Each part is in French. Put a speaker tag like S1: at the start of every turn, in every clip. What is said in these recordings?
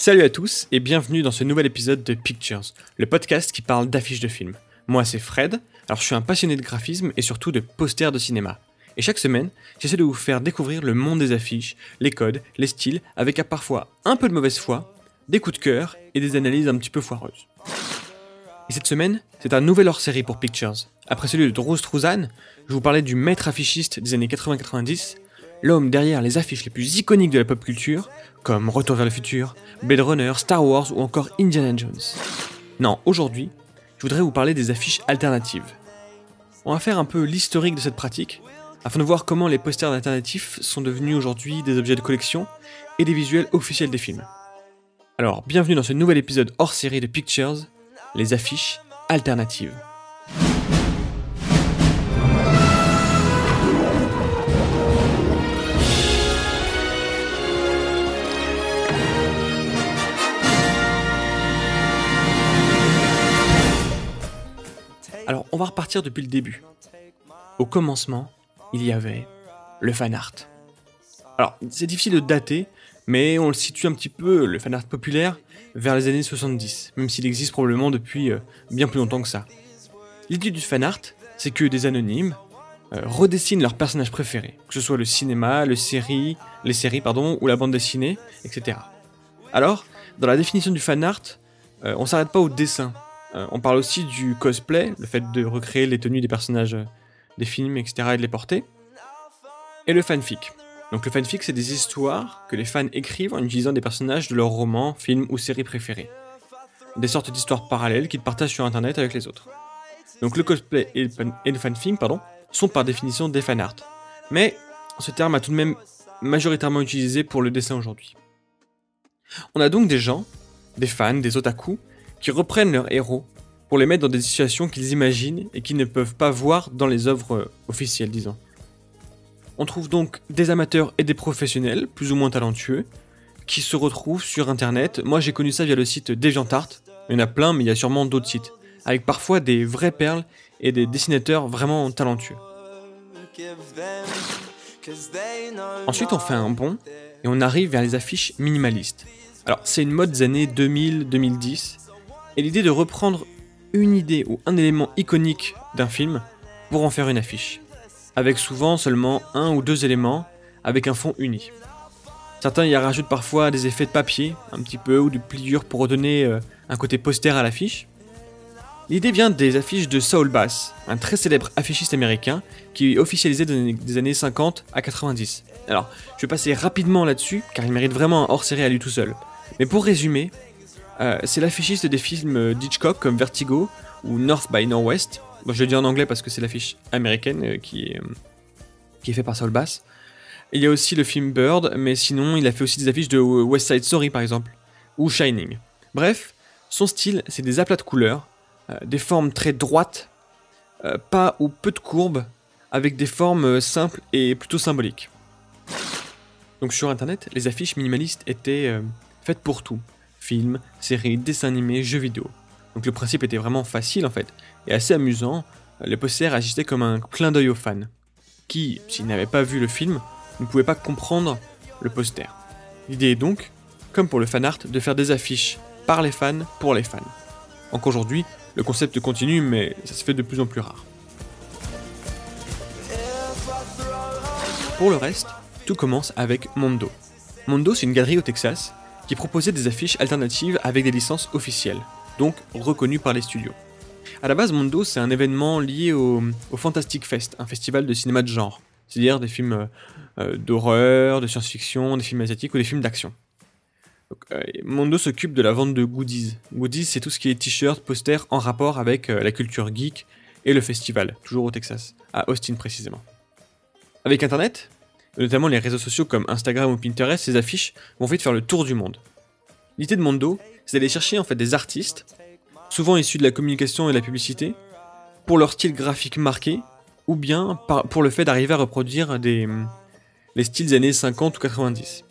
S1: Salut à tous et bienvenue dans ce nouvel épisode de Pictures, le podcast qui parle d'affiches de films. Moi c'est Fred, alors je suis un passionné de graphisme et surtout de posters de cinéma. Et chaque semaine, j'essaie de vous faire découvrir le monde des affiches, les codes, les styles, avec à parfois un peu de mauvaise foi, des coups de cœur et des analyses un petit peu foireuses. Et cette semaine, c'est un nouvel hors-série pour Pictures. Après celui de Drew Struzan, je vous parlais du maître affichiste des années 80-90, l'homme derrière les affiches les plus iconiques de la pop culture, comme Retour vers le futur, Blade Runner, Star Wars ou encore Indiana Jones. Non, aujourd'hui, je voudrais vous parler des affiches alternatives. On va faire un peu l'historique de cette pratique, afin de voir comment les posters alternatifs sont devenus aujourd'hui des objets de collection et des visuels officiels des films. Alors, bienvenue dans ce nouvel épisode hors série de Pictures, les affiches alternatives. Va repartir depuis le début. Au commencement, il y avait le fan art. Alors, c'est difficile de dater, mais on le situe un petit peu, le fan art populaire, vers les années 70, même s'il existe probablement depuis euh, bien plus longtemps que ça. L'idée du fan art, c'est que des anonymes euh, redessinent leurs personnages préférés, que ce soit le cinéma, les séries pardon, ou la bande dessinée, etc. Alors, dans la définition du fan art, euh, on s'arrête pas au dessin. On parle aussi du cosplay, le fait de recréer les tenues des personnages des films, etc. et de les porter. Et le fanfic. Donc le fanfic, c'est des histoires que les fans écrivent en utilisant des personnages de leurs romans, films ou séries préférés. Des sortes d'histoires parallèles qu'ils partagent sur Internet avec les autres. Donc le cosplay et le, fanfic pardon, sont par définition des fanarts. Mais ce terme a tout de même majoritairement utilisé pour le dessin aujourd'hui. On a donc des gens, des fans, des otaku, qui reprennent leurs héros pour les mettre dans des situations qu'ils imaginent et qu'ils ne peuvent pas voir dans les œuvres officielles, disons. On trouve donc des amateurs et des professionnels, plus ou moins talentueux, qui se retrouvent sur internet. Moi j'ai connu ça via le site DeviantArt, il y en a plein mais il y a sûrement d'autres sites, avec parfois des vraies perles et des dessinateurs vraiment talentueux. Ensuite on fait un bond et on arrive vers les affiches minimalistes. Alors c'est une mode des années 2000-2010 et l'idée de reprendre une idée ou un élément iconique d'un film pour en faire une affiche, avec souvent seulement un ou deux éléments avec un fond uni. Certains y rajoutent parfois des effets de papier, un petit peu, ou de pliure pour redonner euh, un côté poster à l'affiche. L'idée vient des affiches de Saul Bass, un très célèbre affichiste américain qui officialisait des années 50 à 90. Alors, je vais passer rapidement là-dessus, car il mérite vraiment un hors-série à lui tout seul. Mais pour résumer, euh, c'est l'affichiste des films d'Hitchcock comme Vertigo ou North by Northwest. je le dis en anglais parce que c'est l'affiche américaine euh, qui, est, euh, qui est fait par Saul Bass. Il y a aussi le film Bird, mais sinon il a fait aussi des affiches de West Side Story par exemple, ou Shining. Bref, son style, c'est des aplats de couleurs, des formes très droites, pas ou peu de courbes, avec des formes simples et plutôt symboliques. Donc sur internet, les affiches minimalistes étaient faites pour tout films, séries, dessins animés, jeux vidéo. Donc le principe était vraiment facile en fait, et assez amusant. Les posters agissaient comme un clin d'œil aux fans, qui, s'ils n'avaient pas vu le film, ne pouvaient pas comprendre le poster. L'idée est donc, comme pour le fan art, de faire des affiches par les fans pour les fans. Encore aujourd'hui, le concept continue, mais ça se fait de plus en plus rare. Pour le reste, tout commence avec Mondo. Mondo, c'est une galerie au Texas qui proposait des affiches alternatives avec des licences officielles, donc reconnues par les studios. À la base, Mondo, c'est un événement lié au, Fantastic Fest, un festival de cinéma de genre, c'est-à-dire des films euh, euh, d'horreur, de science-fiction, des films asiatiques ou des films d'action. Euh, Mondo s'occupe de la vente de goodies. Goodies, c'est tout ce qui est t-shirts, posters en rapport avec la culture geek et le festival, toujours au Texas, à Austin précisément. Avec Internet, notamment les réseaux sociaux comme Instagram ou Pinterest, ces affiches vont vite faire le tour du monde. L'idée de Mondo, c'est d'aller chercher en fait des artistes, souvent issus de la communication et de la publicité, pour leur style graphique marqué, ou bien pour le fait d'arriver à reproduire des, les styles années 50 ou 90.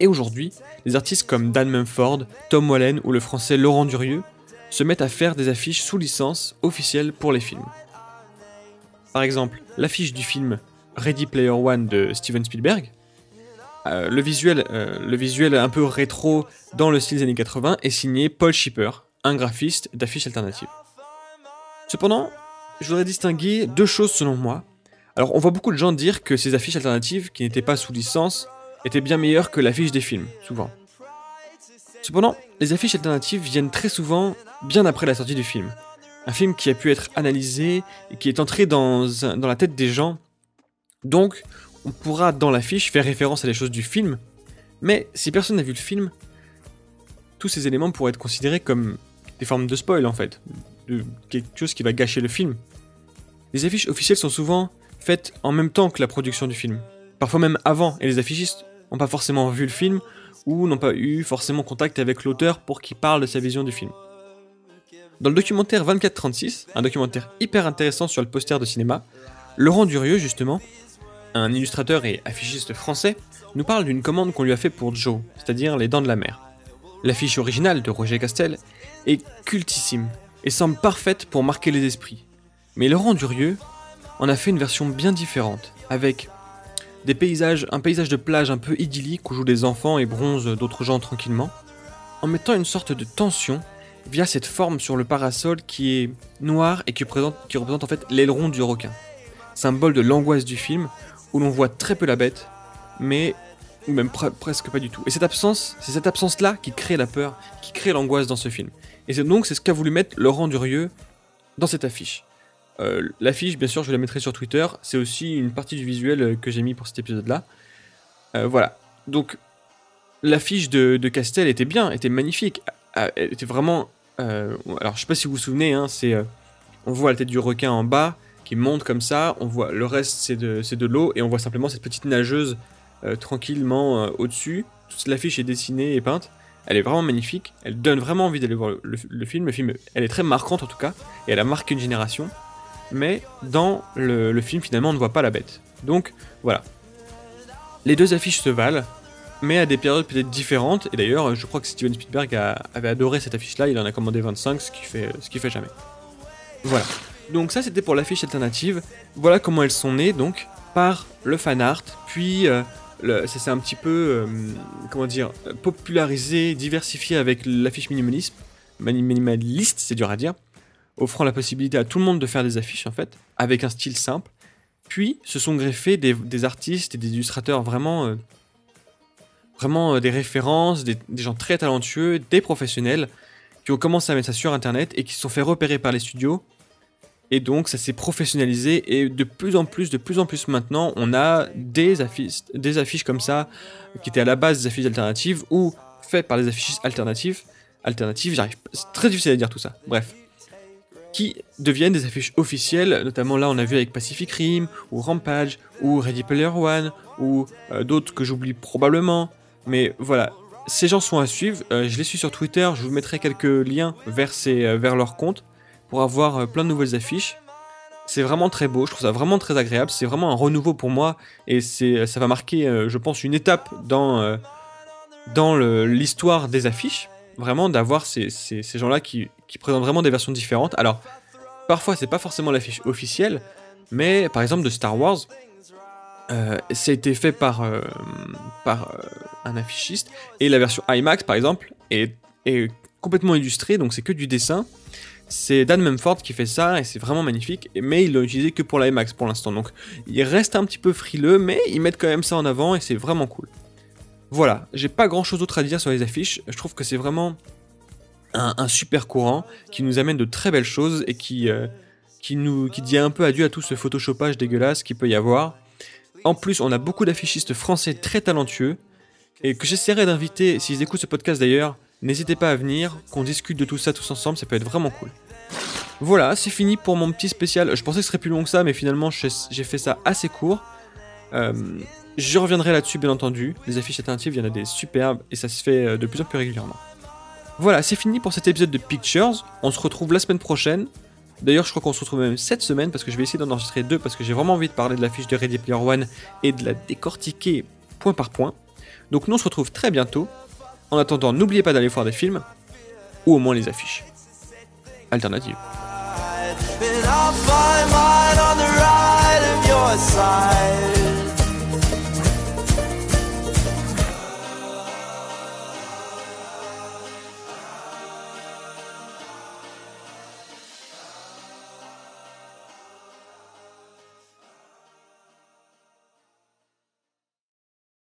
S1: Et aujourd'hui, des artistes comme Dan Mumford, Tom Wallen ou le français Laurent Durieux se mettent à faire des affiches sous licence officielle pour les films. Par exemple, l'affiche du film Ready Player One de Steven Spielberg euh, le, visuel, euh, le visuel un peu rétro dans le style des années 80 est signé Paul Schipper, un graphiste d'affiches alternatives. Cependant, je voudrais distinguer deux choses selon moi. Alors, on voit beaucoup de gens dire que ces affiches alternatives, qui n'étaient pas sous licence, étaient bien meilleures que l'affiche des films, souvent. Cependant, les affiches alternatives viennent très souvent bien après la sortie du film. Un film qui a pu être analysé et qui est entré dans, dans la tête des gens. Donc, on pourra dans l'affiche faire référence à des choses du film, mais si personne n'a vu le film, tous ces éléments pourraient être considérés comme des formes de spoil en fait, de quelque chose qui va gâcher le film. Les affiches officielles sont souvent faites en même temps que la production du film, parfois même avant, et les affichistes n'ont pas forcément vu le film ou n'ont pas eu forcément contact avec l'auteur pour qu'il parle de sa vision du film. Dans le documentaire 2436, un documentaire hyper intéressant sur le poster de cinéma, Laurent Durieux justement un illustrateur et affichiste français, nous parle d'une commande qu'on lui a fait pour Joe, c'est-à-dire Les Dents de la Mer. L'affiche originale de Roger Castel est cultissime et semble parfaite pour marquer les esprits. Mais Laurent Durieux en a fait une version bien différente, avec des paysages, un paysage de plage un peu idyllique où jouent des enfants et bronzent d'autres gens tranquillement, en mettant une sorte de tension via cette forme sur le parasol qui est noire et qui représente, qui représente en fait l'aileron du requin, symbole de l'angoisse du film où l'on voit très peu la bête, mais ou même presque pas du tout. Et cette absence, c'est cette absence-là qui crée la peur, qui crée l'angoisse dans ce film. Et c'est donc c'est ce qu'a voulu mettre Laurent Durieux dans cette affiche. Euh, l'affiche, bien sûr, je la mettrai sur Twitter. C'est aussi une partie du visuel euh, que j'ai mis pour cet épisode-là. Euh, voilà. Donc, l'affiche de, Castel était bien, était magnifique. Elle était vraiment. alors, je sais pas si vous vous souvenez, hein, c'est. on voit la tête du requin en bas qui monte comme ça. On voit le reste, c'est de, de l'eau, et on voit simplement cette petite nageuse euh, tranquillement euh, au-dessus. Toute l'affiche est dessinée et peinte. Elle est vraiment magnifique. Elle donne vraiment envie d'aller voir le, film. Le film, elle est très marquante en tout cas, et elle a marqué une génération. Mais dans le, film, finalement, on ne voit pas la bête. Donc voilà. Les deux affiches se valent, mais à des périodes peut-être différentes. Et d'ailleurs, je crois que Steven Spielberg avait adoré cette affiche-là. Il en a commandé 25, ce qui fait, ce qui fait jamais. Voilà. Donc ça c'était pour l'affiche alternative. Voilà comment elles sont nées donc par le fan art, puis euh, ça s'est un petit peu euh, comment dire popularisé, diversifié avec l'affiche minimalisme, minimaliste, c'est dur à dire, offrant la possibilité à tout le monde de faire des affiches en fait avec un style simple. Puis se sont greffés des, artistes et des illustrateurs vraiment euh, vraiment des références, des, des gens très talentueux, des professionnels qui ont commencé à mettre ça sur internet et qui se sont fait repérer par les studios et donc ça s'est professionnalisé et de plus en plus, de plus en plus maintenant, on a des affiches, des affiches comme ça qui étaient à la base des affiches alternatives ou faites par des affiches alternatives, alternatives, j'arrive, c'est très difficile à dire tout ça. Bref, qui deviennent des affiches officielles, notamment là on a vu avec Pacific Rim ou Rampage ou Ready Player One ou euh, d'autres que j'oublie probablement, mais voilà. Ces gens sont à suivre, euh, je les suis sur Twitter, je vous mettrai quelques liens vers, ces, euh, vers leur compte pour avoir euh, plein de nouvelles affiches. C'est vraiment très beau, je trouve ça vraiment très agréable, c'est vraiment un renouveau pour moi et c'est ça va marquer, euh, je pense, une étape dans, euh, dans l'histoire des affiches. Vraiment d'avoir ces, ces, ces gens-là qui, qui, présentent vraiment des versions différentes. Alors, parfois c'est pas forcément l'affiche officielle, mais par exemple de Star Wars, euh, ça a été fait par, par un affichiste et la version IMAX par exemple est, est complètement illustrée, donc c'est que du dessin. C'est Dan Mumford qui fait ça et c'est vraiment magnifique, mais il l'a utilisé que pour la IMAX pour l'instant. Donc il reste un petit peu frileux, mais ils mettent quand même ça en avant et c'est vraiment cool. Voilà, j'ai pas grand chose d'autre à dire sur les affiches. Je trouve que c'est vraiment un, super courant qui nous amène de très belles choses et qui, euh, qui, nous, qui dit un peu adieu à tout ce photoshopage dégueulasse qu'il peut y avoir. En plus, on a beaucoup d'affichistes français très talentueux et que j'essaierai d'inviter, s'ils écoutent ce podcast d'ailleurs, N'hésitez pas à venir, qu'on discute de tout ça tous ensemble, ça peut être vraiment cool. Voilà, c'est fini pour mon petit spécial. Je pensais que ce serait plus long que ça, mais finalement j'ai fait ça assez court. Euh, je reviendrai là-dessus, bien entendu. Les affiches alternatives, il y en a des superbes et ça se fait euh, de plus en plus régulièrement. Voilà, c'est fini pour cet épisode de Pictures. On se retrouve la semaine prochaine. D'ailleurs, je crois qu'on se retrouve même cette semaine parce que je vais essayer d'en enregistrer deux parce que j'ai vraiment envie de parler de l'affiche de Ready Player One et de la décortiquer point par point. Donc, nous on se retrouve très bientôt. En attendant, n'oubliez pas d'aller voir des films, ou au moins les affiches. Alternative.